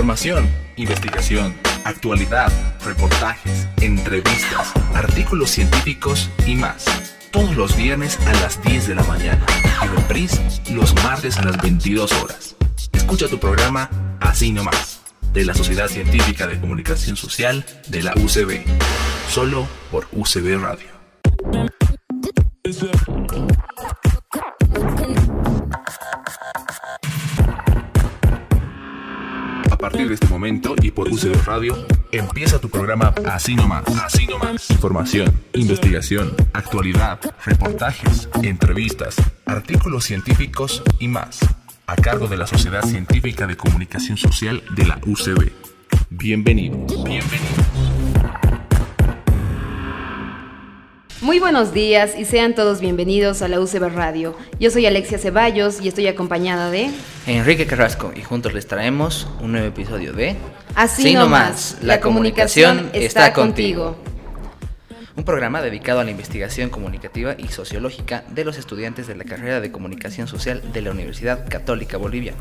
Información, investigación, actualidad, reportajes, entrevistas, artículos científicos y más. Todos los viernes a las 10 de la mañana y reprise los martes a las 22 horas. Escucha tu programa Así nomás, de la Sociedad Científica de Comunicación Social de la UCB, solo por UCB Radio. Partir de este momento y por UCB Radio, empieza tu programa Así nomás. Así nomás. Información, investigación, actualidad, reportajes, entrevistas, artículos científicos y más. A cargo de la Sociedad Científica de Comunicación Social de la UCB. Bienvenidos. Bienvenidos. Muy buenos días y sean todos bienvenidos a la UCB Radio. Yo soy Alexia Ceballos y estoy acompañada de Enrique Carrasco y juntos les traemos un nuevo episodio de Así nomás, la, comunicación, está contigo. Un programa dedicado a la investigación comunicativa y sociológica de los estudiantes de la carrera de comunicación social de la Universidad Católica Boliviana.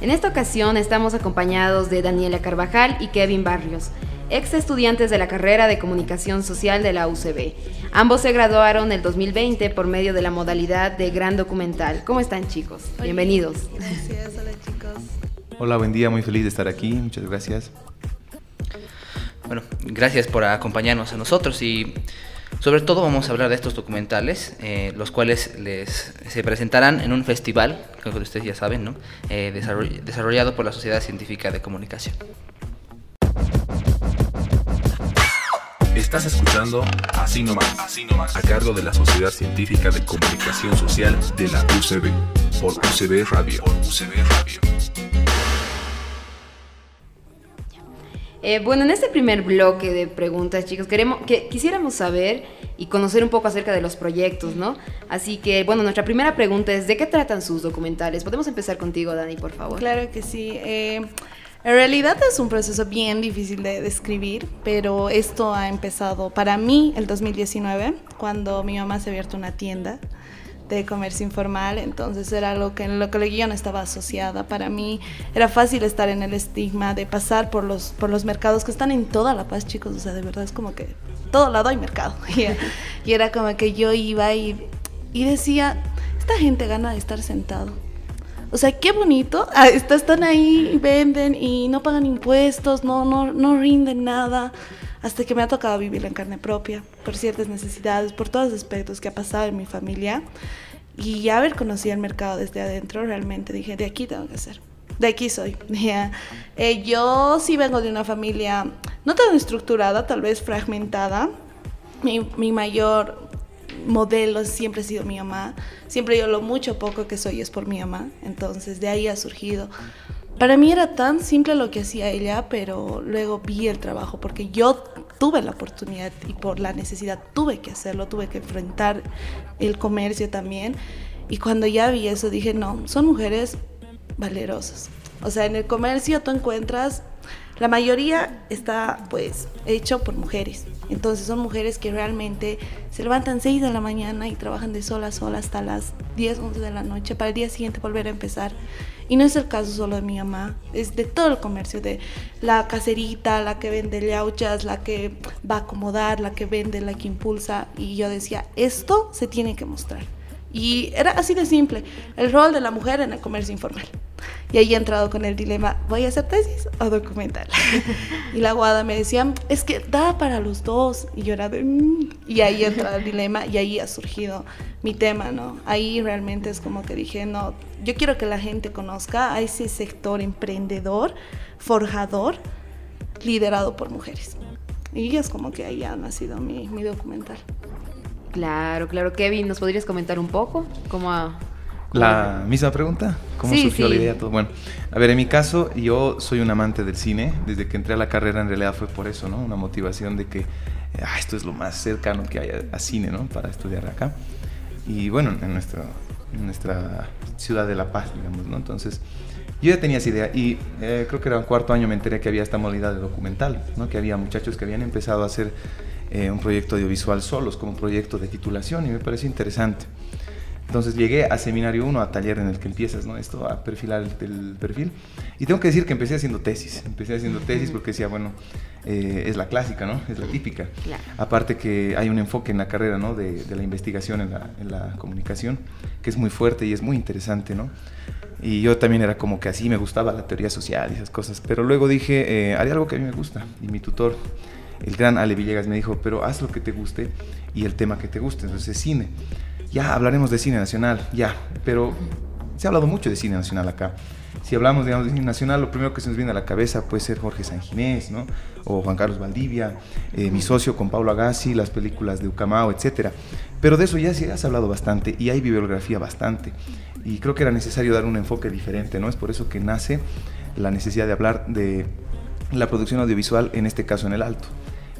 En esta ocasión estamos acompañados de Daniela Carvajal y Kevin Barrios, ex estudiantes de la carrera de comunicación social de la UCB. Ambos se graduaron el 2020 por medio de la modalidad de gran documental. ¿Cómo están chicos? Bienvenidos. Gracias, hola chicos. Hola, buen día, muy feliz de estar aquí, muchas gracias. Bueno, gracias por acompañarnos a nosotros y sobre todo vamos a hablar de estos documentales, eh, los cuales les, se presentarán en un festival, creo que ustedes ya saben, ¿no? Eh, desarroll- desarrollado por la Sociedad Científica de Comunicación. Estás escuchando Así nomás, Así nomás, a cargo de la Sociedad Científica de Comunicación Social de la UCB, por UCB Radio. Por UCB Radio. Eh, bueno, en este primer bloque de preguntas, chicos, queremos, que, quisiéramos saber y conocer un poco acerca de los proyectos, ¿no? Así que, bueno, nuestra primera pregunta es, ¿de qué tratan sus documentales? Podemos empezar contigo, Dani, por favor. Claro que sí. eh, en realidad es un proceso bien difícil de describir, pero esto ha empezado para mí el 2019, cuando mi mamá se abierto una tienda de comercio informal, entonces era algo que en lo que yo no estaba asociada. Para mí era fácil estar en el estigma de pasar por los, por los mercados que están en toda La Paz, chicos, o sea, de verdad es como que todo lado hay mercado. Y era como que yo iba y, y decía, esta gente gana de estar sentado. O sea, qué bonito. Ah, está- Están ahí, venden y no pagan impuestos, no, no, no rinden nada. Hasta que me ha tocado vivir en carne propia, por ciertas necesidades, por todos los aspectos que ha pasado en mi familia. Y ya haber conocido el mercado desde adentro, realmente dije, de aquí tengo que ser. De aquí soy. Eh, yo sí vengo de una familia no tan estructurada, tal vez fragmentada. Mi, mi mayor modelo siempre ha sido mi mamá. Siempre yo lo mucho poco que soy es por mi mamá. Entonces de ahí ha surgido. Para mí era tan simple lo que hacía ella, pero luego vi el trabajo porque yo tuve la oportunidad y por la necesidad tuve que hacerlo, tuve que enfrentar el comercio también. Y cuando ya vi eso dije, no, son mujeres valerosas. O sea, en el comercio tú encuentras, la mayoría está pues hecho por mujeres. Entonces son mujeres que realmente se levantan 6 de la mañana y trabajan de sol a sol hasta las 10, 11 de la noche para el día siguiente volver a empezar. Y no es el caso solo de mi mamá, es de todo el comercio, de la caserita, la que vende yauchas, la que va a acomodar, la que vende, la que impulsa. Y yo decía, esto se tiene que mostrar. Y era así de simple, el rol de la mujer en el comercio informal. Y ahí he entrado con el dilema, ¿voy a hacer tesis o documental? y la guada me decía, es que da para los dos. Y yo era de, "Mm". y ahí he entrado el dilema y ahí ha surgido mi tema, ¿no? Ahí realmente es como que dije, no, yo quiero que la gente conozca a ese sector emprendedor, forjador, liderado por mujeres. Y es como que ahí ha nacido mi, mi documental. Claro, claro. Kevin, ¿nos podrías comentar un poco cómo ha- La misma pregunta, ¿cómo Sí, surgió la idea? Todo? Bueno, a ver, en mi caso, yo soy un amante del cine. Desde que entré a la carrera, en realidad fue por eso, ¿no? Una motivación de que ah, esto es lo más cercano que hay a, a cine, ¿no? Para estudiar acá. Y bueno, en, nuestro, en nuestra ciudad de La Paz, digamos, ¿no? Entonces, yo ya tenía esa idea y eh, creo que era un cuarto año me enteré que había esta modalidad de documental, ¿no? Que había muchachos que habían empezado a hacer eh, un proyecto audiovisual solos como proyecto de titulación y me pareció interesante. Entonces llegué a seminario 1, a taller en el que empiezas, ¿no? Esto, a perfilar el, perfil. Y tengo que decir que empecé haciendo tesis. Empecé haciendo tesis porque decía, bueno, eh, es la clásica, ¿no? Es la típica. Aparte que hay un enfoque en la carrera, ¿no? De, la investigación en la, en la, comunicación, que es muy fuerte y es muy interesante, ¿no? Y yo también era como que así me gustaba la teoría social y esas cosas. Pero luego dije, eh, haré algo que a mí me gusta. Y mi tutor, el gran Ale Villegas, me dijo, pero haz lo que te guste y el tema que te guste. Entonces, cine ya hablaremos de cine nacional, ya, pero se ha hablado mucho de cine nacional acá. Si hablamos digamos, de cine nacional, lo primero que se nos viene a la cabeza puede ser Jorge Sanginés, ¿no? o Juan Carlos Valdivia, eh, mi socio con Pablo Agassi, las películas de Ucamao, etc. Pero de eso ya se ha hablado bastante y hay bibliografía bastante. Y creo que era necesario dar un enfoque diferente, ¿no? Es por eso que nace la necesidad de hablar de la producción audiovisual, en este caso en el alto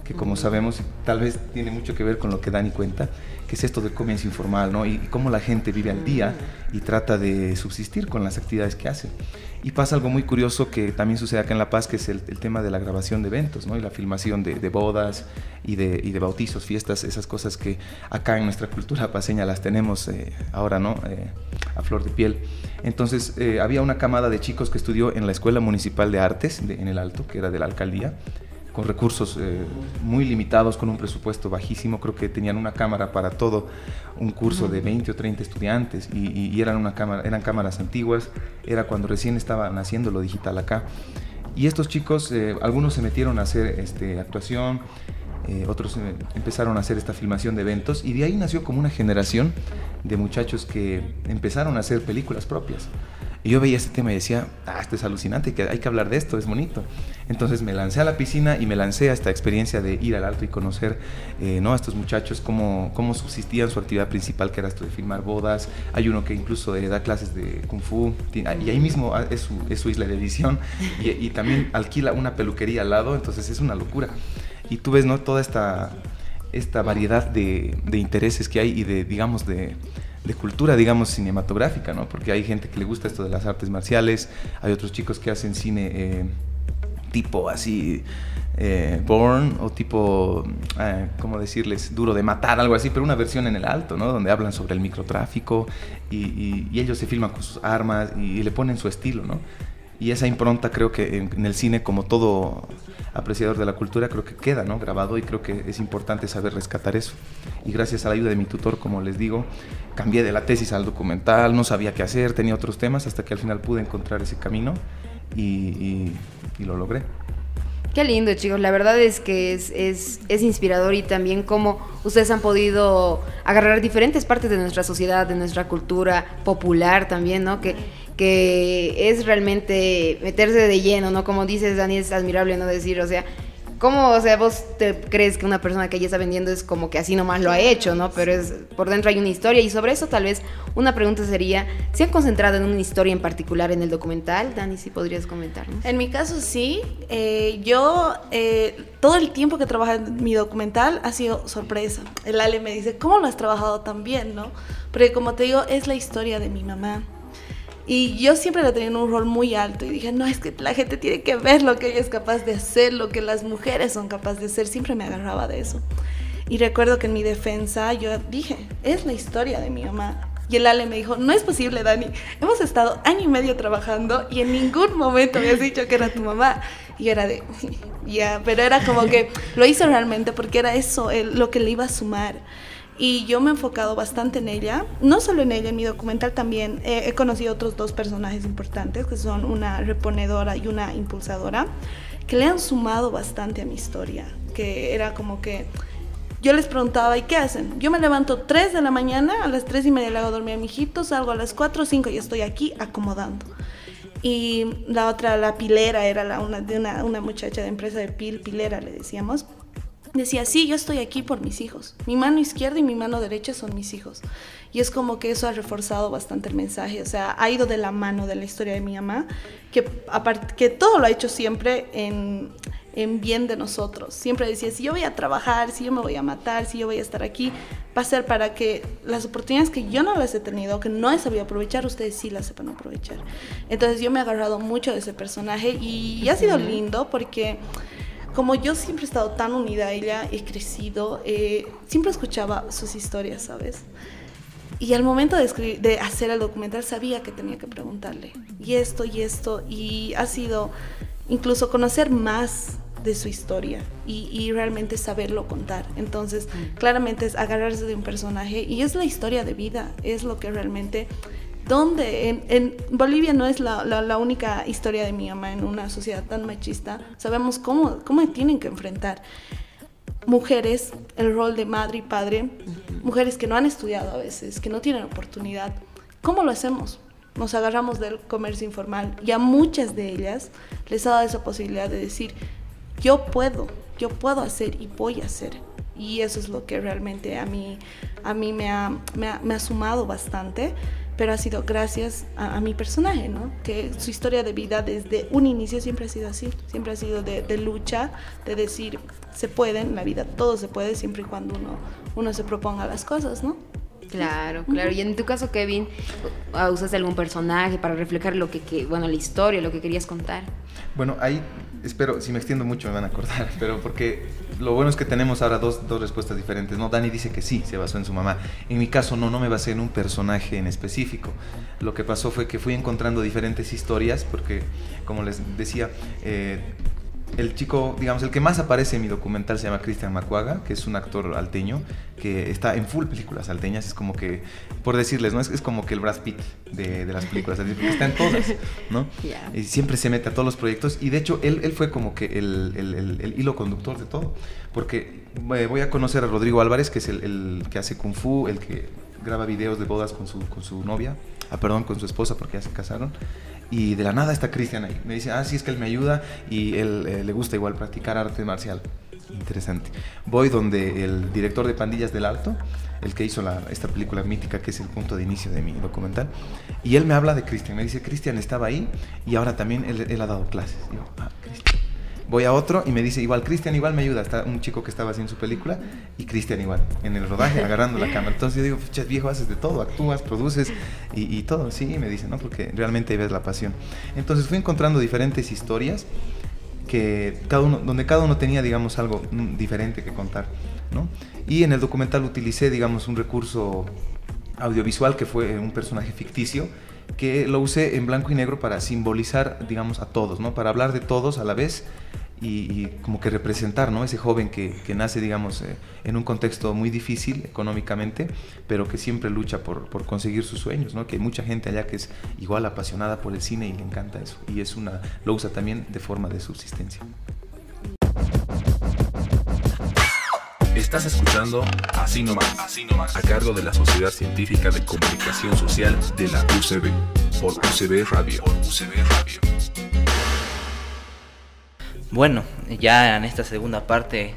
que como sabemos tal vez tiene mucho que ver con lo que Dani cuenta, que es esto del comienzo informal, ¿no? Y, cómo la gente vive al día y trata de subsistir con las actividades que hace. Y pasa algo muy curioso que también sucede acá en La Paz, que es el, tema de la grabación de eventos, ¿no? Y la filmación de, bodas y de, bautizos, fiestas, esas cosas que acá en nuestra cultura paseña las tenemos eh, ahora, ¿no? Eh, a flor de piel. Entonces, eh, había una camada de chicos que estudió en la Escuela Municipal de Artes, en el Alto, que era de la alcaldía, con recursos eh, muy limitados, con un presupuesto bajísimo. Creo que tenían una cámara para todo un curso de 20 o 30 estudiantes y, eran, una cámara, eran cámaras antiguas. Era cuando recién estaba naciendo lo digital acá. Y estos chicos, eh, algunos se metieron a hacer este, actuación, eh, otros empezaron a hacer esta filmación de eventos y de ahí nació como una generación de muchachos que empezaron a hacer películas propias. Y yo veía este tema y decía, ah, esto es alucinante, que hay que hablar de esto, es bonito. Entonces me lancé a la piscina y me lancé a esta experiencia de ir al alto y conocer eh, ¿no? a estos muchachos, cómo, cómo subsistían su actividad principal, que era esto de filmar bodas. Hay uno que incluso da clases de kung fu y ahí mismo ah, es su, es su isla de edición y, también alquila una peluquería al lado, entonces es una locura. Y tú ves ¿no? toda esta, esta variedad de intereses que hay y de, digamos, de de cultura, digamos, cinematográfica, ¿no? Porque hay gente que le gusta esto de las artes marciales, hay otros chicos que hacen cine eh, tipo así, eh, born o tipo, eh, ¿cómo decirles? Duro de matar, algo así, pero una versión en el alto, ¿no? Donde hablan sobre el microtráfico y, ellos se filman con sus armas y, le ponen su estilo, ¿no? Y esa impronta creo que en, el cine, como todo apreciador de la cultura, creo que queda ¿no? grabado y creo que es importante saber rescatar eso. Y gracias a la ayuda de mi tutor, como les digo, cambié de la tesis al documental, no sabía qué hacer, tenía otros temas, hasta que al final pude encontrar ese camino y, lo logré. Qué lindo, chicos. La verdad es que es, es, es, inspirador y también cómo ustedes han podido agarrar diferentes partes de nuestra sociedad, de nuestra cultura popular también, ¿no? Que, que es realmente meterse de lleno, ¿no? Como dices, Dani, es admirable no decir, o sea, ¿Cómo, o sea, vos te crees que una persona que ya está vendiendo es como que así nomás lo ha hecho, ¿no? Pero es por dentro hay una historia y sobre eso tal vez una pregunta sería, ¿se han concentrado en una historia en particular en el documental? Dani, si podrías comentarnos. En mi caso sí, eh, yo eh, todo el tiempo que trabajé en mi documental ha sido sorpresa. El Ale me dice, ¿cómo lo has trabajado tan bien, no? Porque como te digo, es la historia de mi mamá y yo siempre la tenía en un rol muy alto y dije, no, es que la gente tiene que ver lo que ella es capaz de hacer, lo que las mujeres son capaces de hacer. Siempre me agarraba de eso. Y recuerdo que en mi defensa yo dije, es la historia de mi mamá. Y el Ale me dijo, no es posible, Dani. Hemos estado año y medio trabajando y en ningún momento me has dicho que era tu mamá. Y era de, ya, pero era como que lo hizo realmente porque era eso, lo que le iba a sumar y yo me he enfocado bastante en ella, no solo en ella, en mi documental también he conocido otros dos personajes importantes, que son una reponedora y una impulsadora, que le han sumado bastante a mi historia, que era como que yo les preguntaba, ¿y qué hacen? Yo me levanto 3 de la mañana, a las 3 y media le hago dormir a mi hijito, salgo a las 4 o 5 y estoy aquí acomodando. Y la otra, la pilera, era la, una, de una, una muchacha de empresa de pil, pilera le decíamos decía, sí, yo estoy aquí por mis hijos. Mi mano izquierda y mi mano derecha son mis hijos. Y es como que eso ha reforzado bastante el mensaje. O sea, ha ido de la mano de la historia de mi mamá, que, aparte, que todo lo ha hecho siempre en, en bien de nosotros. Siempre decía, si yo voy a trabajar, si yo me voy a matar, si yo voy a estar aquí, va a ser para que las oportunidades que yo no las he tenido, que no he sabido aprovechar, ustedes sí las sepan aprovechar. Entonces yo me he agarrado mucho de ese personaje y ha sido lindo porque como yo siempre he estado tan unida a ella, he crecido, eh, siempre escuchaba sus historias, ¿sabes? Y al momento de, escribir, de hacer el documental sabía que tenía que preguntarle, y esto, y esto, y ha sido incluso conocer más de su historia y, y, realmente saberlo contar. Entonces, mm. claramente es agarrarse de un personaje y es la historia de vida, es lo que realmente... Donde en, en Bolivia no es la, la, la, única historia de mi mamá en una sociedad tan machista, sabemos cómo, cómo tienen que enfrentar mujeres el rol de madre y padre, mujeres que no han estudiado a veces, que no tienen oportunidad. ¿Cómo lo hacemos? Nos agarramos del comercio informal y a muchas de ellas les ha dado esa posibilidad de decir, yo puedo, yo puedo hacer y voy a hacer. Y eso es lo que realmente a mí, a mí me, ha, me, ha, me ha sumado bastante, pero ha sido gracias a, a, mi personaje, ¿no? Que su historia de vida desde un inicio siempre ha sido así, siempre ha sido de, de lucha, de decir, se puede, en la vida todo se puede siempre y cuando uno, uno se proponga las cosas, ¿no? Claro, claro. Y en tu caso, Kevin, ¿usas algún personaje para reflejar lo que, que, bueno, la historia, lo que querías contar? Bueno, ahí espero, si me extiendo mucho me van a acordar, pero porque lo bueno es que tenemos ahora dos, dos respuestas diferentes, ¿no? Dani dice que sí, se basó en su mamá. En mi caso no, no me basé en un personaje en específico. Lo que pasó fue que fui encontrando diferentes historias, porque como les decía, eh, el chico, digamos, el que más aparece en mi documental se llama Cristian Macuaga, que es un actor alteño que está en full películas alteñas. Es como que, por decirles, ¿no? Es, es como que el Brad Pitt de, de las películas alteñas, está en todas, ¿no? Yeah. Y siempre se mete a todos los proyectos. Y de hecho, él, él fue como que el, el, el, el, hilo conductor de todo. Porque eh, voy a conocer a Rodrigo Álvarez, que es el, que hace Kung Fu, el que graba videos de bodas con su, con su novia, ah, perdón, con su esposa, porque ya se casaron y de la nada está Cristian ahí. Me dice, ah, sí, es que él me ayuda y él eh, le gusta igual practicar arte marcial. Interesante. Voy donde el director de Pandillas del Alto, el que hizo esta película mítica que es el punto de inicio de mi documental, y él me habla de Cristian. Me dice, Cristian estaba ahí y ahora también él, ha dado clases. Y yo, ah, Cristian. Voy a otro y me dice, igual, Cristian igual me ayuda. Está un chico que estaba haciendo su película y Cristian igual, en el rodaje, agarrando la cámara. Entonces yo digo, pucha, viejo, haces de todo, actúas, produces y, y todo. Sí, me dice, ¿no? Porque realmente ves la pasión. Entonces fui encontrando diferentes historias que cada uno, donde cada uno tenía, digamos, algo diferente que contar, ¿no? Y en el documental utilicé, digamos, un recurso audiovisual que fue un personaje ficticio que lo usé en blanco y negro para simbolizar, digamos, a todos, ¿no? Para hablar de todos a la vez y, como que representar, ¿no? Ese joven que, que nace, digamos, eh, en un contexto muy difícil económicamente, pero que siempre lucha por, por, conseguir sus sueños, ¿no? Que hay mucha gente allá que es igual apasionada por el cine y le encanta eso. Y es una, lo usa también de forma de subsistencia. Estás escuchando Así nomás, a cargo de la Sociedad Científica de Comunicación Social de la UCB, por UCB Radio. Por UCB Radio. Bueno, ya en esta segunda parte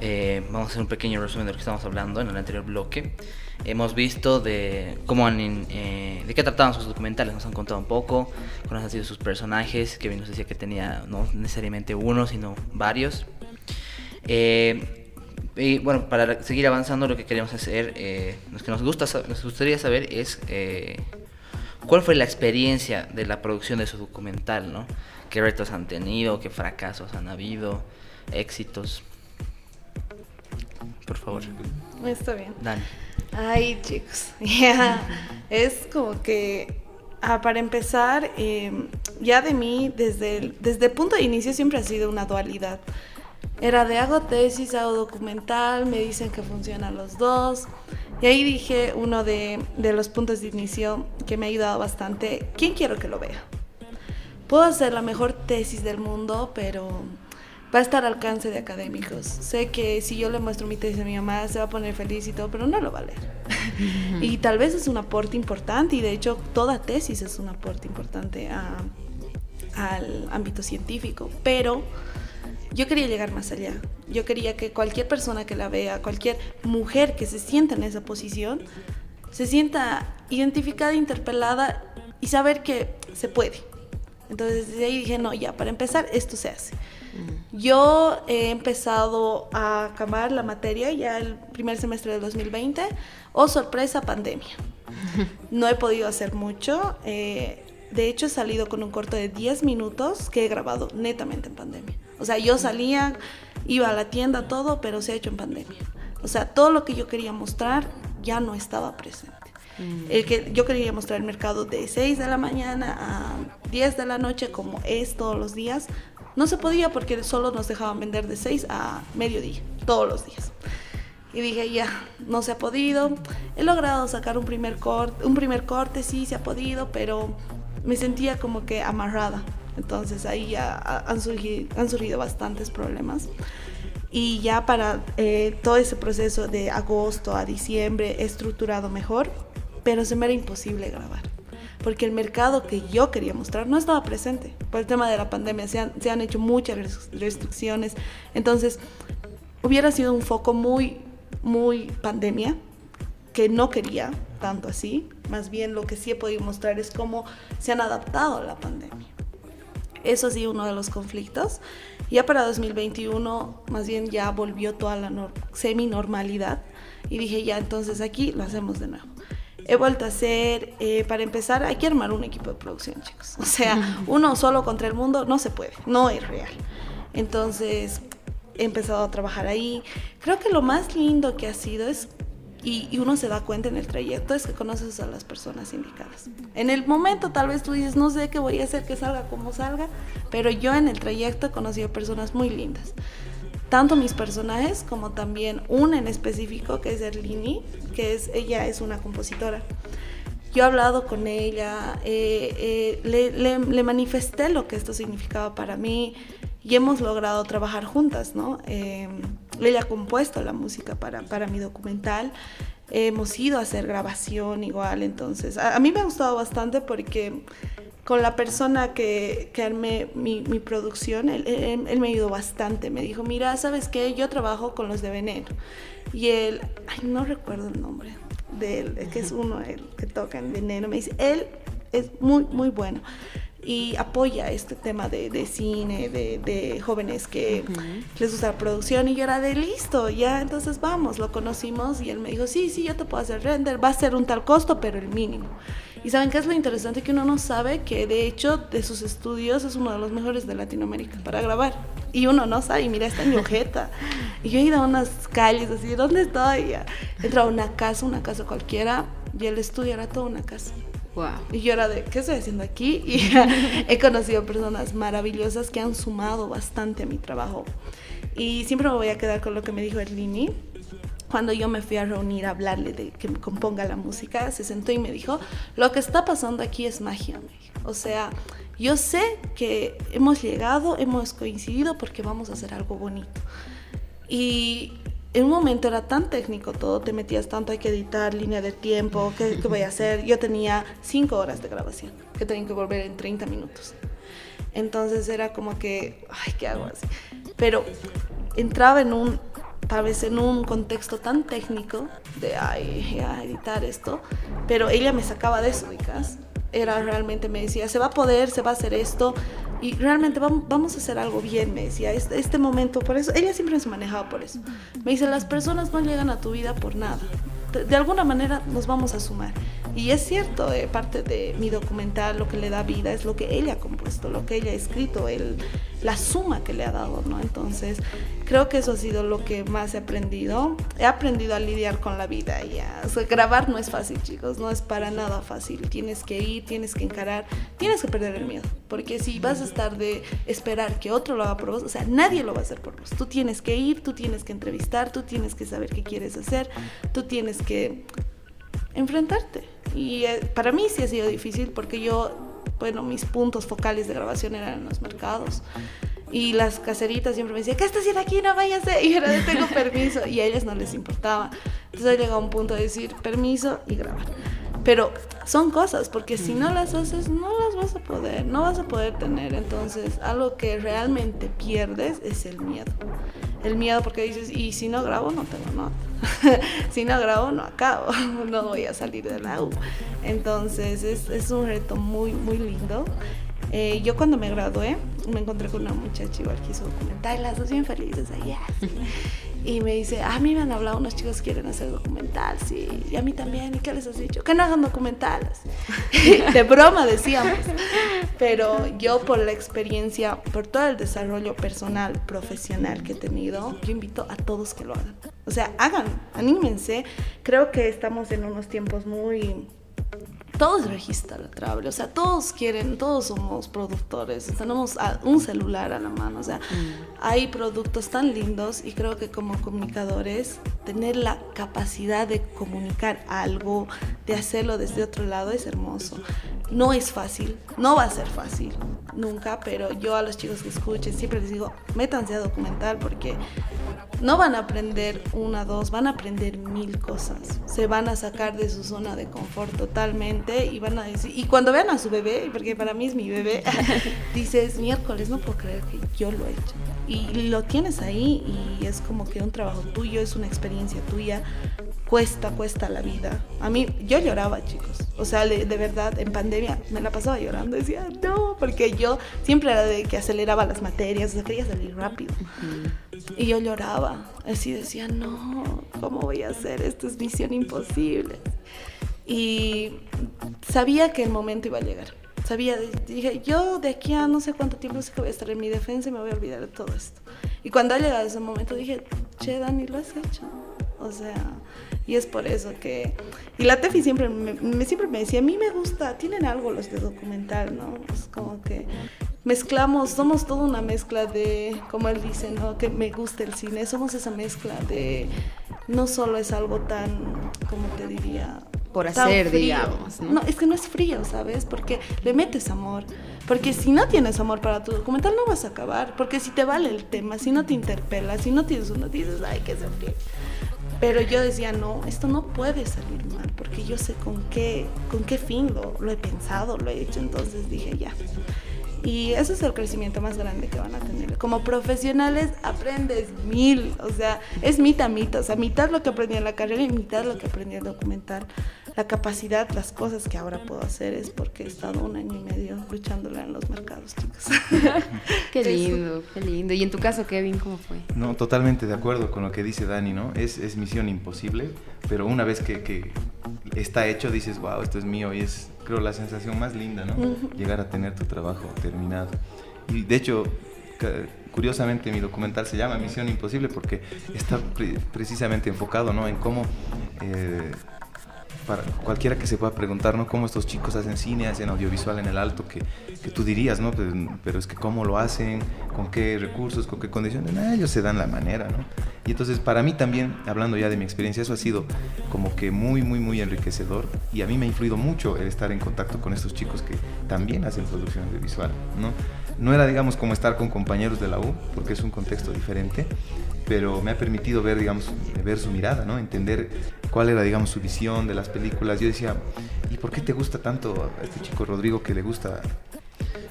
eh, vamos a hacer un pequeño resumen de lo que estamos hablando en el anterior bloque. Hemos visto de cómo han, eh, de qué trataban sus documentales, nos han contado un poco, cuáles han sido sus personajes, que nos decía que tenía no necesariamente uno, sino varios. Eh, y bueno, para seguir avanzando, lo que queremos hacer, eh, lo que nos, gusta, nos gustaría saber es cuál fue la experiencia de la producción de su documental, ¿no? ¿Qué retos han tenido? ¿Qué fracasos han habido? ¿Éxitos? Por favor. Está bien. Dani. Ay, chicos. Yeah. es como que, ah, para empezar, eh, ya de mí, desde el, desde el punto de inicio, siempre ha sido una dualidad era de hago tesis, hago documental, me dicen que funcionan los dos. Y ahí dije uno de, de, los puntos de inicio que me ha ayudado bastante, ¿quién quiero que lo vea? Puedo hacer la mejor tesis del mundo, pero va a estar al alcance de académicos. Sé que si yo le muestro mi tesis a mi mamá se va a poner feliz y todo, pero no lo va a leer. y tal vez es un aporte importante y de hecho toda tesis es un aporte importante a, al ámbito científico, pero yo quería llegar más allá. Yo quería que cualquier persona que la vea, cualquier mujer que se sienta en esa posición, se sienta identificada, interpelada y saber que se puede. Entonces desde ahí dije, no, ya, para empezar, esto se hace. Mm. Yo he empezado a acabar la materia ya el primer semestre del 2020. Oh, sorpresa, pandemia. No he podido hacer mucho. Eh, de hecho, he salido con un corto de 10 minutos que he grabado netamente en pandemia. O sea, yo salía, iba a la tienda, todo, pero se ha hecho en pandemia. O sea, todo lo que yo quería mostrar ya no estaba presente. Mm. El que yo quería mostrar el mercado de 6 de la mañana a 10 de la noche, como es todos los días, no se podía porque solo nos dejaban vender de 6 a mediodía, todos los días. Y dije, ya, no se ha podido. He logrado sacar un primer corte, un primer corte, sí, se ha podido, pero me sentía como que amarrada. Entonces ahí ya han surgido, han surgido bastantes problemas. Y ya para eh, todo ese proceso de agosto a diciembre he estructurado mejor, pero se me era imposible grabar. Porque el mercado que yo quería mostrar no estaba presente. Por el tema de la pandemia se han, se han hecho muchas restricciones. Entonces, hubiera sido un foco muy, muy pandemia, que no quería tanto así. Más bien lo que sí he podido mostrar es cómo se han adaptado a la pandemia. Eso sí, uno de los conflictos. Ya para 2021, más bien ya volvió toda la semi-normalidad. Y dije, ya, entonces aquí lo hacemos de nuevo. He vuelto a hacer, eh, para empezar, hay que armar un equipo de producción, chicos. O sea, uno solo contra el mundo no se puede, no es real. Entonces, he empezado a trabajar ahí. Creo que lo más lindo que ha sido es, y, uno se da cuenta en el trayecto, es que conoces a las personas indicadas. En el momento tal vez tú dices, no sé qué voy a hacer, que salga como salga, pero yo en el trayecto he conocido personas muy lindas. Tanto mis personajes como también una en específico que es Erlini, que es, ella es una compositora yo he hablado con ella, eh, eh, le, le, manifesté lo que esto significaba para mí, y hemos logrado trabajar juntas, ¿no? Eh, ella ha compuesto la música para, para mi documental, hemos ido a hacer grabación igual, entonces a, mí me ha gustado bastante porque con la persona que, que armé mi, mi producción, él, él, me ayudó bastante, me dijo, mira, ¿sabes qué? Yo trabajo con los de Veneno. Y él, ay, no recuerdo el nombre de él, que es uno el que toca en Veneno, me dice, él es muy, muy bueno y apoya este tema de, de cine, de, de, jóvenes que les gusta la producción y yo era de listo, ya entonces vamos, lo conocimos y él me dijo, sí, sí, yo te puedo hacer render, va a ser un tal costo, pero el mínimo. Y saben qué es lo interesante que uno no sabe que de hecho de sus estudios es uno de los mejores de Latinoamérica para grabar. Y uno no sabe, y mira, está en mi ojeta. Y yo he ido a unas calles así, ¿dónde estoy? He entrado a una casa, una casa cualquiera, y el estudio era toda una casa. Y yo era de, ¿qué estoy haciendo aquí? Y he conocido personas maravillosas que han sumado bastante a mi trabajo. Y siempre me voy a quedar con lo que me dijo Erlini. Cuando yo me fui a reunir a hablarle de que me componga la música, se sentó y me dijo, lo que está pasando aquí es magia. O sea, yo sé que hemos llegado, hemos coincidido porque vamos a hacer algo bonito. Y en un momento era tan técnico todo, te metías tanto, hay que editar, línea de tiempo, ¿qué, voy a hacer? Yo tenía cinco horas de grabación, que tenía que volver en 30 minutos. Entonces era como que, ay, ¿qué hago así? Pero entraba en un, tal vez en un contexto tan técnico de, ay, editar esto, pero ella me sacaba de eso, ubicas. Era realmente, me decía, se va a poder, se va a hacer esto, y realmente vamos, a hacer algo bien, me decía, este, este momento, por eso, ella siempre se manejaba por eso. Me dice, las personas no llegan a tu vida por nada. De, alguna manera nos vamos a sumar. Y es cierto, eh, parte de mi documental, lo que le da vida es lo que ella ha compuesto, lo que ella ha escrito, el, la suma que le ha dado, ¿no? Entonces, creo que eso ha sido lo que más he aprendido. He aprendido a lidiar con la vida ya. O grabar no es fácil, chicos, no es para nada fácil. Tienes que ir, tienes que encarar, tienes que perder el miedo. Porque si vas a estar de esperar que otro lo haga por vos, o sea, nadie lo va a hacer por vos. Tú tienes que ir, tú tienes que entrevistar, tú tienes que saber qué quieres hacer, tú tienes que enfrentarte. Y eh, para mí sí ha sido difícil porque yo bueno, mis puntos focales de grabación eran en los mercados. Y las caseritas siempre me decían, ¿qué estás haciendo aquí? No vayas. Y yo de, tengo permiso. Y a ellas no les importaba. Entonces llegado a un punto de decir, permiso y grabar. Pero son cosas, porque si no las haces, no las vas a poder, no vas a poder tener. Entonces, algo que realmente pierdes es el miedo. El miedo porque dices, y si no grabo, no tengo nota. si no grabo, no acabo. no voy a salir de la U. Entonces, es, es un reto muy, muy lindo. Eh, yo cuando me gradué me encontré con una muchacha igual que hizo documental, las bien felices allá. Y me dice, a mí me han hablado unos chicos que quieren hacer documental, sí, y a mí también, ¿y qué les has dicho? Que no hagan documentales. de broma decíamos. Pero yo por la experiencia, por todo el desarrollo personal, profesional que he tenido, yo invito a todos que lo hagan. O sea, hagan, anímense. Creo que estamos en unos tiempos muy todo es registrable, o sea, todos quieren, todos somos productores, tenemos un celular a la mano, o sea, mm. hay productos tan lindos y creo que como comunicadores tener la capacidad de comunicar algo, de hacerlo desde otro lado es hermoso. No es fácil, no va a ser fácil, nunca, pero yo a los chicos que escuchen siempre les digo, métanse a documental porque no van a aprender una, dos, van a aprender mil cosas. Se van a sacar de su zona de confort totalmente y van a decir, y cuando vean a su bebé, porque para mí es mi bebé, dices, miércoles, no puedo creer que yo lo he hecho. Y lo tienes ahí y es como que un trabajo tuyo, es una experiencia tuya, cuesta, cuesta la vida. A mí, yo lloraba, chicos. O sea, de, verdad, en pandemia me la pasaba llorando. Decía, no, porque yo siempre era de que aceleraba las materias, o sea, quería salir rápido. Y yo lloraba. Así decía, no, ¿cómo voy a hacer? Esto es misión imposible. Y sabía que el momento iba a llegar. Sabía, dije, yo de aquí a no sé cuánto tiempo sé que voy a estar en mi defensa y me voy a olvidar de todo esto. Y cuando ha llegado ese momento dije, che, Dani, lo has hecho. O sea, y es por eso que... Y la Tefi siempre me, siempre me decía, a mí me gusta, tienen algo los de documental, ¿no? Es como que mezclamos, somos toda una mezcla de, como él dice, ¿no? Que me gusta el cine, somos esa mezcla de, no solo es algo tan, como te diría, por hacer, digamos. ¿no? es que no es frío, ¿sabes? Porque le metes amor. Porque si no tienes amor para tu documental, no vas a acabar. Porque si te vale el tema, si no te interpela, si no tienes uno, dices, ay, que se frío. Pero yo decía, no, esto no puede salir mal, porque yo sé con qué, con qué fin lo, lo he pensado, lo he hecho, entonces dije, ya. Y eso es el crecimiento más grande que van a tener. Como profesionales aprendes mil, o sea, es mitad mitad, o sea, mitad lo que aprendí en la carrera y mitad lo que aprendí en documental la capacidad, las cosas que ahora puedo hacer es porque he estado un año y medio luchándole en los mercados, chicos. qué lindo, qué lindo. ¿Y en tu caso, Kevin, cómo fue? No, totalmente de acuerdo con lo que dice Dani, ¿no? Es, es misión imposible, pero una vez que, que, está hecho dices, wow, esto es mío y es, creo, la sensación más linda, ¿no? Llegar a tener tu trabajo terminado. Y de hecho, curiosamente mi documental se llama Misión Imposible porque está precisamente enfocado ¿no? en cómo eh, para cualquiera que se pueda preguntar, ¿no? Cómo estos chicos hacen cine, hacen audiovisual en el alto, que, que tú dirías, ¿no? Pero, pues, pero, es que cómo lo hacen, con qué recursos, con qué condiciones, ellos se dan la manera, ¿no? Y entonces para mí también, hablando ya de mi experiencia, eso ha sido como que muy, muy, muy enriquecedor y a mí me ha influido mucho el estar en contacto con estos chicos que también hacen producción audiovisual, ¿no? No era, digamos, como estar con compañeros de la U, porque es un contexto diferente, pero me ha permitido ver, digamos, ver su mirada, ¿no? Entender cuál era, digamos, su visión de las. Yo decía, ¿y por qué te gusta tanto a este chico Rodrigo que le gusta,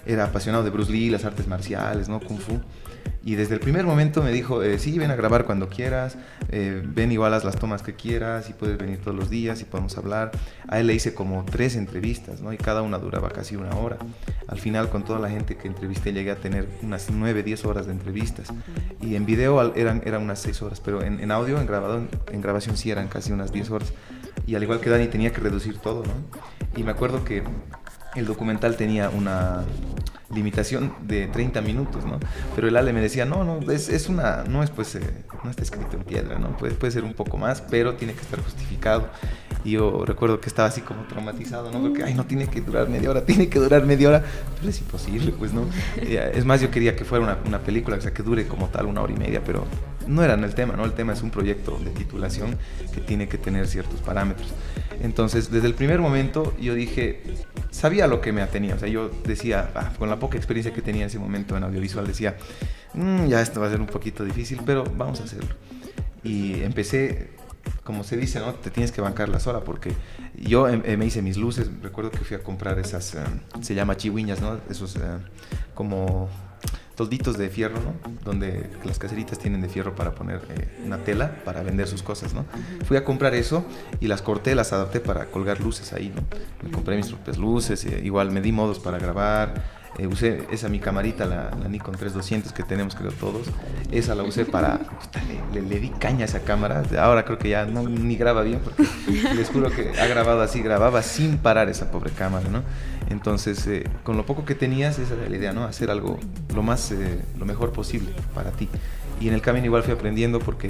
era apasionado de Bruce Lee, las artes marciales, ¿no? Kung Fu. Y desde el primer momento me dijo, eh, sí, ven a grabar cuando quieras, eh, ven igual haz las tomas que quieras y puedes venir todos los días y podemos hablar. A él le hice como tres entrevistas, ¿no? Y cada una duraba casi una hora. Al final con toda la gente que entrevisté llegué a tener unas nueve, diez horas de entrevistas. Y en video eran, eran unas seis horas, pero en, en audio, en, grabado, en grabación sí eran casi unas diez horas. Y al igual que Dani tenía que reducir todo, ¿no? Y me acuerdo que el documental tenía una limitación de 30 minutos, ¿no? Pero el Ale me decía, no, no, es, es una, no es pues, eh, no está escrito en piedra, ¿no? Puede, puede ser un poco más, pero tiene que estar justificado. Y yo recuerdo que estaba así como traumatizado, ¿no? Porque, ay, no tiene que durar media hora, tiene que durar media hora. Pero es imposible, pues, ¿no? Eh, es más, yo quería que fuera una, una película, o sea, que dure como tal una hora y media, pero no era el tema, ¿no? El tema es un proyecto de titulación que tiene que tener ciertos parámetros. Entonces, desde el primer momento yo dije, sabía lo que me atenía, o sea, yo decía, ah, con la poca experiencia que tenía en ese momento en audiovisual, decía, mm, ya esto va a ser un poquito difícil, pero vamos a hacerlo. Y empecé, como se dice, ¿no? Te tienes que bancar la sola, porque yo em, eh, me hice mis luces, recuerdo que fui a comprar esas, eh, se llama chihuiñas, ¿no? Esos eh, como tolditos de fierro, ¿no? Donde las caseritas tienen de fierro para poner eh, una tela para vender sus cosas, ¿no? Fui a comprar eso y las corté, las adapté para colgar luces ahí, ¿no? Me compré mis propias luces, eh, igual me di modos para grabar, eh, usé esa mi camarita, la, Nikon 3200 que tenemos creo todos, esa la usé para, le, le, di caña a esa cámara, ahora creo que ya no ni graba bien porque les juro que ha grabado así, grababa sin parar esa pobre cámara, ¿no? Entonces, eh, con lo poco que tenías, esa era la idea, ¿no? Hacer algo lo más, eh, lo mejor posible para ti. Y en el camino igual fui aprendiendo porque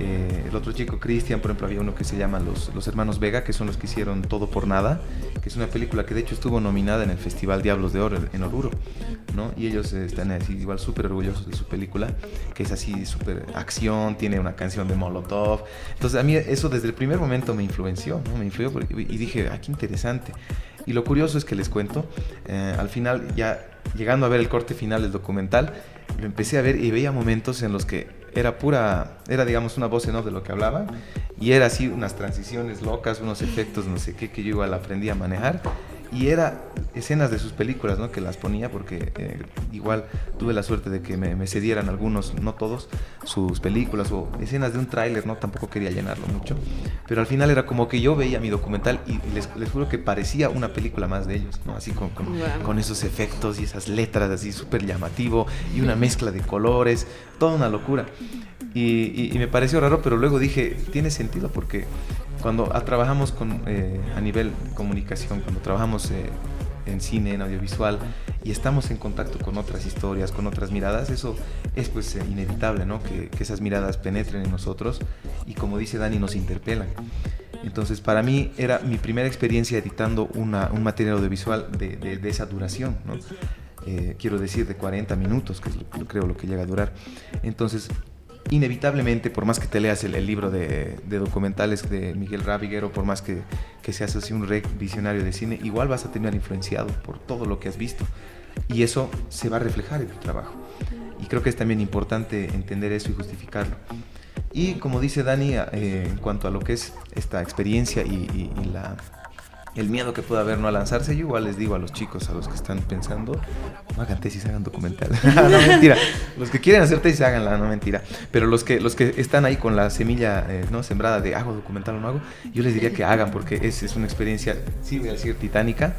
eh, el otro chico, Cristian, por ejemplo, había uno que se llama los, los Hermanos Vega, que son los que hicieron Todo por Nada, que es una película que de hecho estuvo nominada en el Festival Diablos de Oro en Oruro, ¿no? Y ellos están así igual súper orgullosos de su película, que es así súper acción, tiene una canción de Molotov. Entonces a mí eso desde el primer momento me influenció, ¿no? Me influyó y dije, ah, qué interesante. Y lo curioso es que les cuento, eh, al final ya llegando a ver el corte final del documental, lo empecé a ver y veía momentos en los que era pura, era digamos una voz en off de lo que hablaba y era así unas transiciones locas, unos efectos, no sé qué, que yo igual aprendí a manejar y era escenas de sus películas, ¿no? Que las ponía porque eh, igual tuve la suerte de que me, cedieran algunos, no todos, sus películas o escenas de un tráiler, ¿no? Tampoco quería llenarlo mucho, pero al final era como que yo veía mi documental y les, les juro que parecía una película más de ellos, ¿no? Así con, con, esos efectos y esas letras así súper llamativo y una mezcla de colores, toda una locura. Y, y, me pareció raro, pero luego dije, tiene sentido porque cuando trabajamos con, eh, a nivel comunicación, cuando trabajamos eh, en cine, en audiovisual, y estamos en contacto con otras historias, con otras miradas, eso es pues eh, inevitable, ¿no? Que, esas miradas penetren en nosotros y como dice Dani, nos interpelan. Entonces, para mí era mi primera experiencia editando una, un material audiovisual de, de, esa duración, ¿no? quiero decir, de 40 minutos, que es lo, creo lo que llega a durar. Entonces, inevitablemente, por más que te leas el, libro de, documentales de Miguel Raviguero, por más que, que seas así un rey visionario de cine, igual vas a terminar influenciado por todo lo que has visto. Y eso se va a reflejar en tu trabajo. Y creo que es también importante entender eso y justificarlo. Y como dice Dani, eh, en cuanto a lo que es esta experiencia y la el miedo que pueda haber no a lanzarse, yo igual les digo a los chicos, a los que están pensando, no hagan tesis, hagan documental. no, mentira. Los que quieren hacer tesis, háganla, no mentira. Pero los que, los que están ahí con la semilla eh, no sembrada de hago documental o no hago, yo les diría que hagan, porque es, es una experiencia, sí voy a decir, titánica,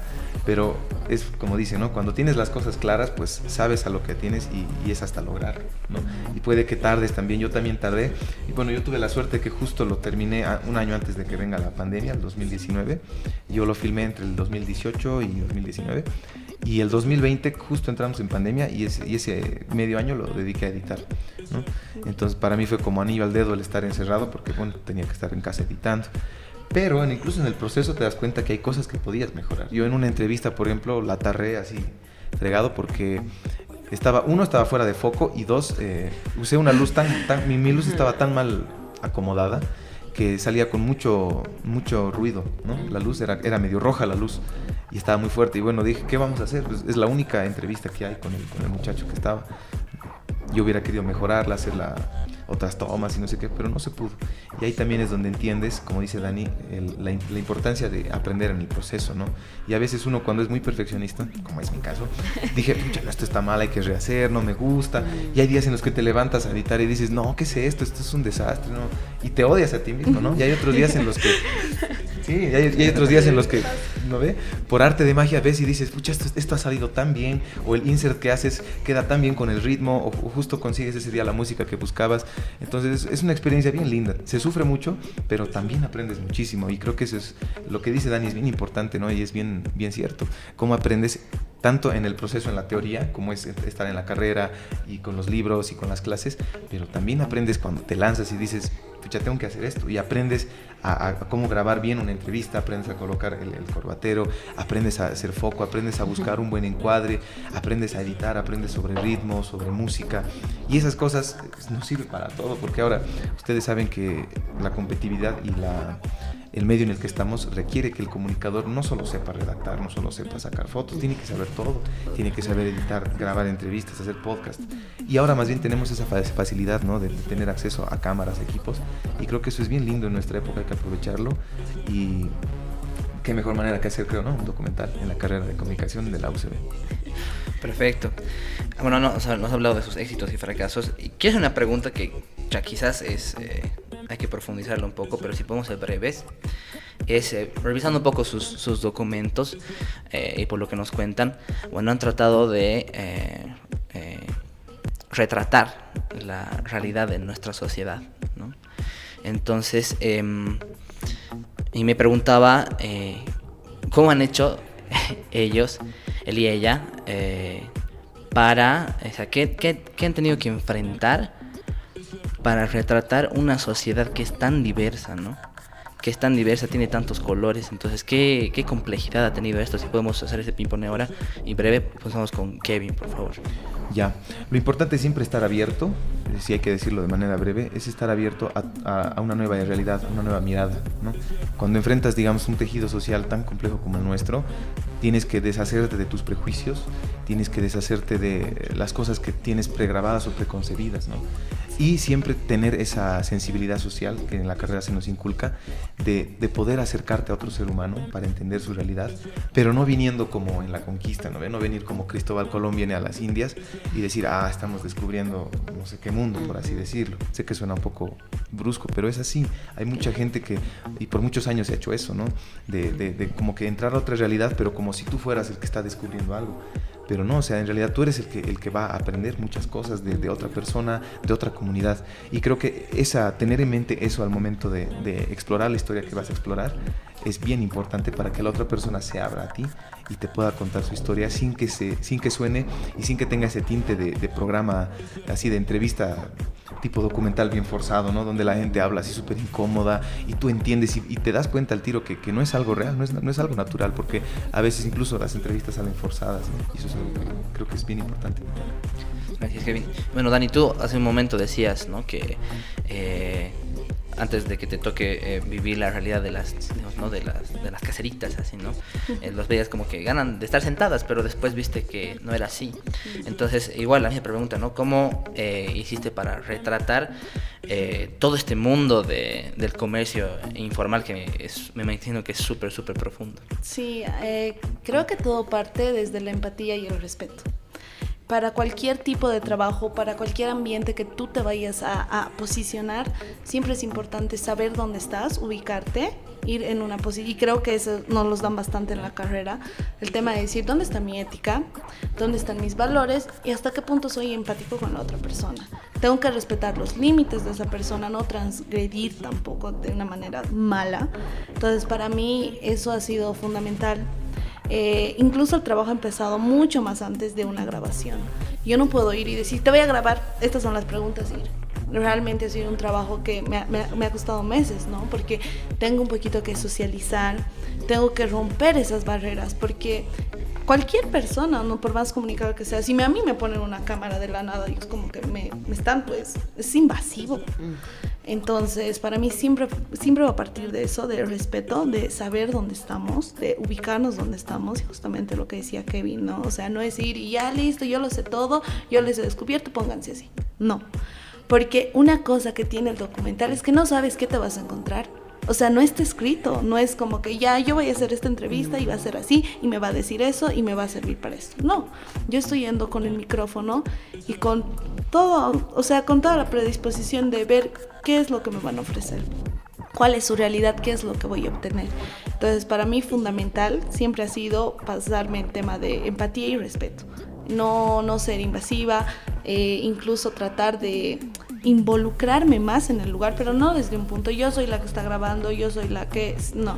pero es como dice, ¿no? Cuando tienes las cosas claras, pues sabes a lo que tienes y, es hasta lograr, ¿no? Y puede que tardes también, yo también tardé. Y bueno, yo tuve la suerte que justo lo terminé un año antes de que venga la pandemia, el 2019. Yo lo filmé entre el 2018 y 2019. Y el 2020 justo entramos en pandemia y ese, y ese medio año lo dediqué a editar. ¿no? Entonces para mí fue como anillo al dedo el estar encerrado porque bueno, tenía que estar en casa editando. Pero incluso en el proceso te das cuenta que hay cosas que podías mejorar. Yo en una entrevista, por ejemplo, la tarré así fregado porque estaba, uno estaba fuera de foco y dos, eh, usé una luz tan, tan mi, luz estaba tan mal acomodada que salía con mucho, mucho ruido, ¿no? La luz era, era medio roja la luz y estaba muy fuerte. Y bueno, dije, ¿qué vamos a hacer? Pues es la única entrevista que hay con el, con el muchacho que estaba. Yo hubiera querido mejorarla, hacerla otras tomas y no sé qué, pero no se pudo. Y ahí también es donde entiendes, como dice Dani, la, importancia de aprender en el proceso, ¿no? Y a veces uno cuando es muy perfeccionista, como es mi caso, dije, pucha, no, esto está mal, hay que rehacer, no me gusta. Y hay días en los que te levantas a editar y dices, no, ¿qué es esto? Esto es un desastre, ¿no? Y te odias a ti mismo, ¿no? Y hay otros días en los que Sí, y hay, otros días en los que, ¿no? Por arte de magia ves y dices, pucha, esto, esto, ha salido tan bien, o el insert que haces queda tan bien con el ritmo, o, justo consigues ese día la música que buscabas. Entonces es una experiencia bien linda. Se sufre mucho, pero también aprendes muchísimo. Y creo que eso es lo que dice Dani, es bien importante, ¿no? Y es bien, bien cierto. Cómo aprendes tanto en el proceso, en la teoría, como es estar en la carrera y con los libros y con las clases, pero también aprendes cuando te lanzas y dices, ya tengo que hacer esto. Y aprendes a, cómo grabar bien una entrevista, aprendes a colocar el, corbatero, aprendes a hacer foco, aprendes a buscar un buen encuadre, aprendes a editar, aprendes sobre ritmo, sobre música. Y esas cosas nos sirven para todo, porque ahora ustedes saben que la competitividad y la el medio en el que estamos requiere que el comunicador no solo sepa redactar, no solo sepa sacar fotos, tiene que saber todo, tiene que saber editar, grabar entrevistas, hacer podcast. Y ahora más bien tenemos esa facilidad ¿no? de tener acceso a cámaras, equipos, y creo que eso es bien lindo en nuestra época, hay que aprovecharlo y qué mejor manera que hacer, creo, ¿no? Un documental en la carrera de comunicación de la UCB. Perfecto. Bueno, no, nos ha hablado de sus éxitos y fracasos. Y quiero hacer una pregunta que ya quizás es... Eh, hay que profundizarlo un poco, pero si podemos ser breves. es, eh, revisando un poco sus, documentos eh, y por lo que nos cuentan, bueno, han tratado de eh, retratar la realidad de nuestra sociedad, ¿no? Entonces, em, y me preguntaba cómo han hecho ellos, él y ella, para, o sea, ¿qué, qué, qué han tenido que enfrentar para retratar una sociedad que es tan diversa, ¿no? que es tan diversa, tiene tantos colores, entonces qué, qué complejidad ha tenido esto, si podemos hacer ese ping-pong ahora y breve, pues vamos con Kevin, por favor. Ya, lo importante es siempre estar abierto, eh, si hay que decirlo de manera breve, es estar abierto a, a, una nueva realidad, a una nueva mirada, ¿no? Cuando enfrentas, digamos, un tejido social tan complejo como el nuestro, tienes que deshacerte de tus prejuicios, tienes que deshacerte de las cosas que tienes pregrabadas o preconcebidas, ¿no? Y siempre tener esa sensibilidad social que en la carrera se nos inculca de, de, poder acercarte a otro ser humano para entender su realidad, pero no viniendo como en la conquista, ¿no? no venir como Cristóbal Colón viene a las Indias y decir, ah, estamos descubriendo no sé qué mundo, por así decirlo. Sé que suena un poco brusco, pero es así. Hay mucha gente que, y por muchos años se ha hecho eso, ¿no? De, de, de como que entrar a otra realidad, pero como si tú fueras el que está descubriendo algo pero no, o sea, en realidad tú eres el que, el que va a aprender muchas cosas de, otra persona, de otra comunidad. Y creo que esa, tener en mente eso al momento de, explorar la historia que vas a explorar es bien importante para que la otra persona se abra a ti y te pueda contar su historia sin que, se, sin que suene y sin que tenga ese tinte de, de programa así de entrevista tipo documental bien forzado, ¿no? Donde la gente habla así súper incómoda y tú entiendes y, y, te das cuenta al tiro que, que, no es algo real, no es, no es algo natural, porque a veces incluso las entrevistas salen forzadas ¿no? y eso es algo que creo que es bien importante. Gracias, Kevin. Bueno, Dani, tú hace un momento decías, ¿no? Que eh, antes de que te toque eh, vivir la realidad de las, ¿no? de las, de las caseritas, así, ¿no? Eh, los veías como que ganan de estar sentadas, pero después viste que no era así. Entonces, igual a mí me pregunta, ¿no? ¿Cómo eh, hiciste para retratar eh, todo este mundo de, del comercio informal que es, me imagino que es súper, súper profundo? Sí, creo que todo parte desde la empatía y el respeto para cualquier tipo de trabajo, para cualquier ambiente que tú te vayas a, a, posicionar, siempre es importante saber dónde estás, ubicarte, ir en una posición. Y creo que eso nos los dan bastante en la carrera. El tema de decir dónde está mi ética, dónde están mis valores y hasta qué punto soy empático con la otra persona. Tengo que respetar los límites de esa persona, no transgredir tampoco de una manera mala. Entonces, para mí eso ha sido fundamental. Eh, incluso el trabajo ha empezado mucho más antes de una grabación. Yo no puedo ir y decir, te voy a grabar, estas son las preguntas, ir. Realmente ha sido un trabajo que me ha, me, me ha costado meses, ¿no? Porque tengo un poquito que socializar, tengo que romper esas barreras, porque cualquier persona, no por más comunicado que sea, si a mí me ponen una cámara de la nada, y es como que me, me están, pues, es invasivo. Entonces, para mí siempre, siempre va a partir de eso, del respeto, de saber dónde estamos, de ubicarnos dónde estamos, y justamente lo que decía Kevin, ¿no? O sea, no es ir y ya listo, yo lo sé todo, yo les he descubierto, pónganse así. No. Porque una cosa que tiene el documental es que no sabes qué te vas a encontrar o sea, no está escrito, no es como que ya yo voy a hacer esta entrevista y va a ser así y me va a decir eso y me va a servir para esto. No, yo estoy yendo con el micrófono y con todo, o sea, con toda la predisposición de ver qué es lo que me van a ofrecer cuál es su realidad, qué es lo que voy a obtener. Entonces, para mí fundamental siempre ha sido pasarme el tema de empatía y respeto. No, no ser invasiva, eh, incluso tratar de involucrarme más en el lugar, pero no desde un punto, yo soy la que está grabando, yo soy la que, no,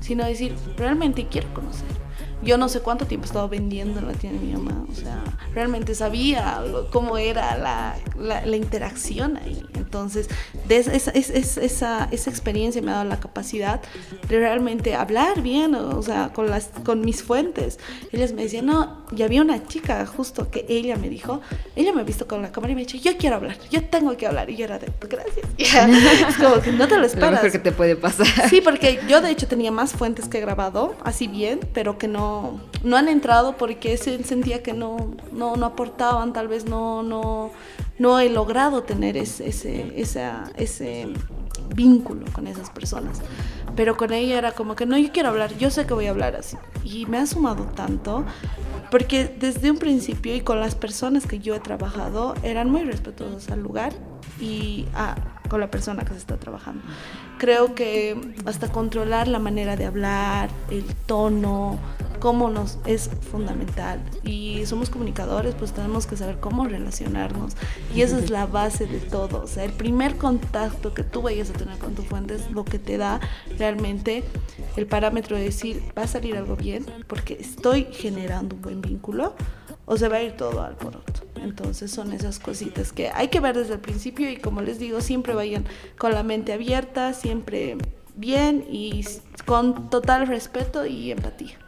sino decir, realmente quiero conocer. Yo no sé cuánto tiempo he estado vendiendo en la tienda de mi mamá, o sea, realmente sabía cómo era la, la, la interacción ahí. Entonces, de esa, esa, esa, esa, experiencia me ha dado la capacidad de realmente hablar bien, o sea, con, las, con mis fuentes. Ellas me decían, no, y había una chica justo que ella me dijo, ella me ha visto con la cámara y me ha dicho, yo quiero hablar, yo tengo que hablar. Y yo era de, gracias. es como que no te lo esperas. Lo mejor que te puede pasar. Sí, porque yo de hecho tenía más fuentes que he grabado, así bien, pero que no, no han entrado porque sentía que no, no, no aportaban, tal vez no, no, no he logrado tener ese, ese, esa, ese vínculo con esas personas. Pero con ella era como que no, yo quiero hablar, yo sé que voy a hablar así. Y me ha sumado tanto, porque desde un principio y con las personas que yo he trabajado, eran muy respetuosos al lugar y a, con la persona que se está trabajando. Creo que hasta controlar la manera de hablar, el tono, cómo nos es fundamental. Y somos comunicadores, pues tenemos que saber cómo relacionarnos. Y esa es la base de todo. O sea, el primer contacto que tú vayas a tener con tu fuente es lo que te da realmente el parámetro de decir, va a salir algo bien porque estoy generando un buen vínculo o se va a ir todo al poroto. Entonces son esas cositas que hay que ver desde el principio y como les digo, siempre vayan con la mente abierta, siempre bien y con total respeto y empatía.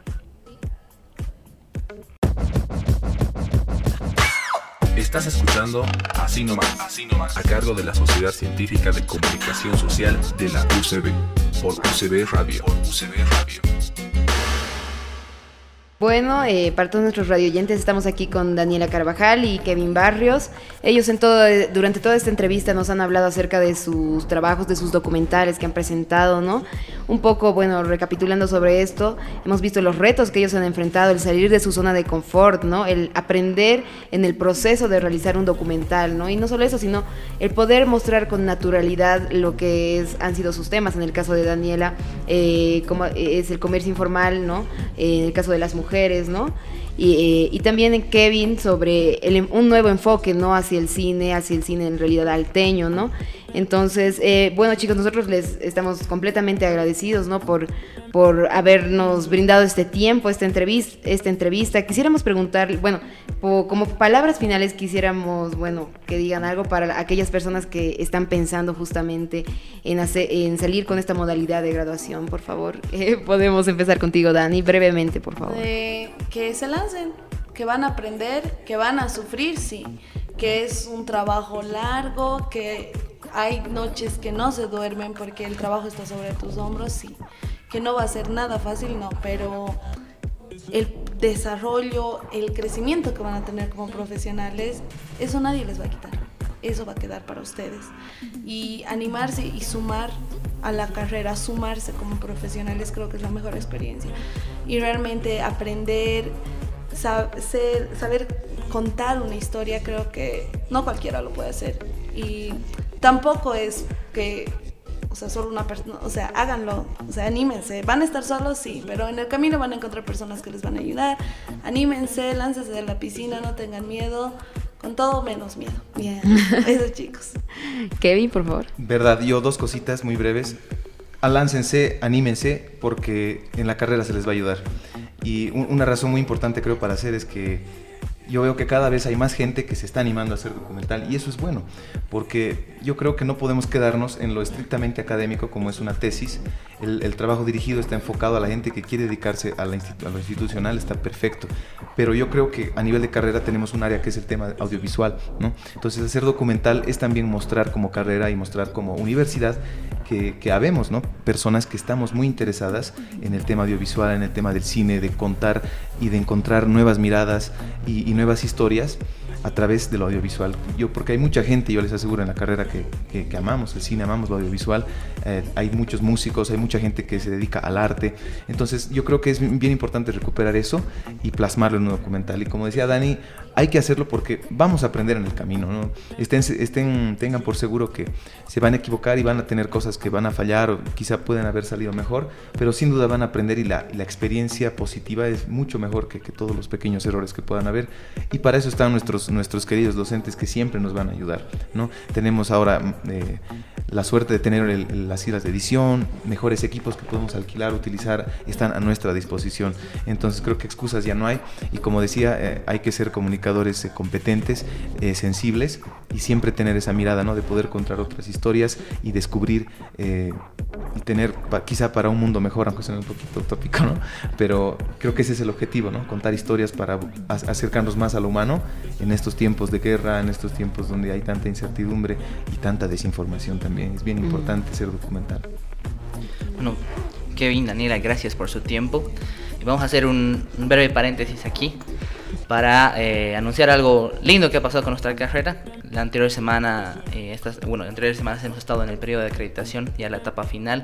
Estás escuchando Así nomás, Así nomás, a cargo de la Sociedad Científica de Comunicación Social de la UCB, por UCB Radio. Por UCB Radio. Bueno, eh, para todos nuestros radioyentes estamos aquí con Daniela Carvajal y Kevin Barrios. Ellos en todo, durante toda esta entrevista nos han hablado acerca de sus trabajos, de sus documentales que han presentado, ¿no? Un poco, bueno, recapitulando sobre esto, hemos visto los retos que ellos han enfrentado, el salir de su zona de confort, ¿no? El aprender en el proceso de realizar un documental, ¿no? Y no solo eso, sino el poder mostrar con naturalidad lo que es, han sido sus temas. En el caso de Daniela, eh, como es el comercio informal, ¿no? en el caso de las mujeres mujeres, ¿no? Y, eh, también en Kevin sobre un nuevo enfoque, ¿no? Hacia el cine, hacia el cine en realidad alteño, ¿no? Entonces, eh, bueno chicos, nosotros les estamos completamente agradecidos, ¿no? Por, por habernos brindado este tiempo, esta entrevista, esta entrevista. Quisiéramos preguntar, bueno, como palabras finales quisiéramos, bueno, que digan algo para aquellas personas que están pensando justamente en, hacer, en salir con esta modalidad de graduación, por favor. Eh, podemos empezar contigo, Dani, brevemente, por favor. que se lancen, que van a aprender, que van a sufrir, sí, que es un trabajo largo, que hay noches que no se duermen porque el trabajo está sobre tus hombros, sí. Que no va a ser nada fácil, no, pero el desarrollo, el crecimiento que van a tener como profesionales, eso nadie les va a quitar. Eso va a quedar para ustedes. Y animarse y sumar a la carrera, sumarse como profesionales, creo que es la mejor experiencia. Y realmente aprender, saber, saber contar una historia, creo que no cualquiera lo puede hacer. Y tampoco es que, o sea, solo una persona, o sea, háganlo, o sea, anímense. Van a estar solos, sí, pero en el camino van a encontrar personas que les van a ayudar. Anímense, láncense de la piscina, no tengan miedo. Con todo menos miedo. Bien, esos chicos. Kevin, por favor. Verdad, yo dos cositas muy breves. Aláncense, anímense, porque en la carrera se les va a ayudar. Y una razón muy importante creo para hacer es que yo veo que cada vez hay más gente que se está animando a hacer documental y eso es bueno, porque yo creo que no podemos quedarnos en lo estrictamente académico como es una tesis. El, trabajo dirigido está enfocado a la gente que quiere dedicarse a, lo institucional, está perfecto, pero yo creo que a nivel de carrera tenemos un área que es el tema audiovisual, ¿no? Entonces hacer documental es también mostrar como carrera y mostrar como universidad que, que habemos, ¿no? Personas que estamos muy interesadas en el tema audiovisual, en el tema del cine, de contar y de encontrar nuevas miradas y, nuevas historias a través de lo audiovisual. Yo, porque hay mucha gente, yo les aseguro en la carrera que, que, amamos el cine, amamos lo audiovisual, eh, hay muchos músicos, hay mucha gente que se dedica al arte, entonces yo creo que es bien importante recuperar eso y plasmarlo en un documental. Y como decía Dani, hay que hacerlo porque vamos a aprender en el camino, ¿no? Estén, estén, tengan por seguro que se van a equivocar y van a tener cosas que van a fallar o quizá pueden haber salido mejor, pero sin duda van a aprender y la, la experiencia positiva es mucho mejor que, que todos los pequeños errores que puedan haber y para eso están nuestros nuestros, queridos docentes que siempre nos van a ayudar. ¿no? Tenemos ahora eh, la suerte de tener las islas de edición, mejores equipos que podemos alquilar, utilizar, están a nuestra disposición. Entonces creo que excusas ya no hay y como decía, eh, hay que ser comunicadores eh, competentes, sensibles y siempre tener esa mirada ¿no? de poder encontrar otras historias y descubrir y tener quizá para un mundo mejor, aunque sea un poquito utópico, ¿no? pero creo que ese es el objetivo, ¿no? contar historias para acercarnos más a lo humano en estos tiempos de guerra, en estos tiempos donde hay tanta incertidumbre y tanta desinformación también. Es bien importante ser documental. Bueno, Kevin, Daniela, gracias por su tiempo. Vamos a hacer un, breve paréntesis aquí. Para eh, anunciar algo lindo que ha pasado con nuestra carrera. La anterior semana, eh, estas, bueno, la anterior semana hemos estado en el periodo de acreditación, ya la etapa final,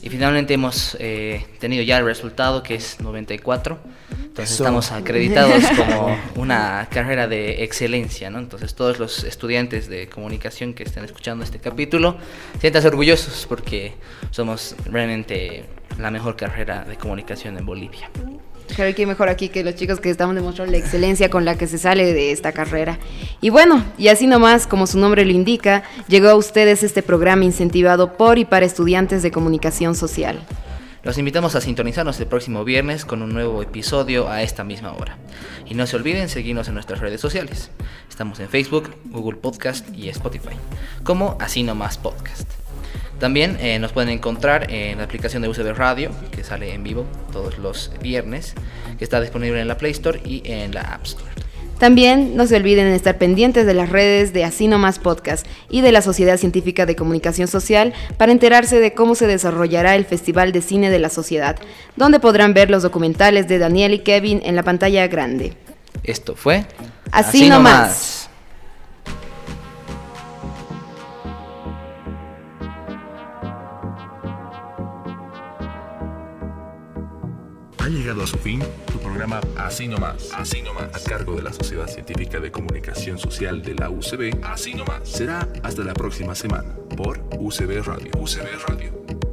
y finalmente hemos eh, tenido ya el resultado que es 94. Entonces estamos acreditados como una carrera de excelencia, ¿no? Entonces todos los estudiantes de comunicación que estén escuchando este capítulo, siéntanse orgullosos porque somos realmente la mejor carrera de comunicación en Bolivia. Claro, que mejor aquí que los chicos que estamos demostrando la excelencia con la que se sale de esta carrera. Y bueno, y así nomás, como su nombre lo indica, llegó a ustedes este programa incentivado por y para estudiantes de comunicación social. Los invitamos a sintonizarnos el próximo viernes con un nuevo episodio a esta misma hora. Y no se olviden seguirnos en nuestras redes sociales. Estamos en Facebook, Google Podcast y Spotify, como Así Nomás Podcast. También eh, nos pueden encontrar en la aplicación de UCB Radio, que sale en vivo todos los viernes, que está disponible en la Play Store y en la App Store. También no se olviden de estar pendientes de las redes de Así Nomás Podcast y de la Sociedad Científica de Comunicación Social para enterarse de cómo se desarrollará el Festival de Cine de la Sociedad, donde podrán ver los documentales de Daniel y Kevin en la pantalla grande. Esto fue Así, nomás. Ha llegado a su fin tu programa Así Nomás, Así a cargo de la Sociedad Científica de Comunicación Social de la UCB. Así Nomás. Será hasta la próxima semana por UCB Radio. UCB Radio.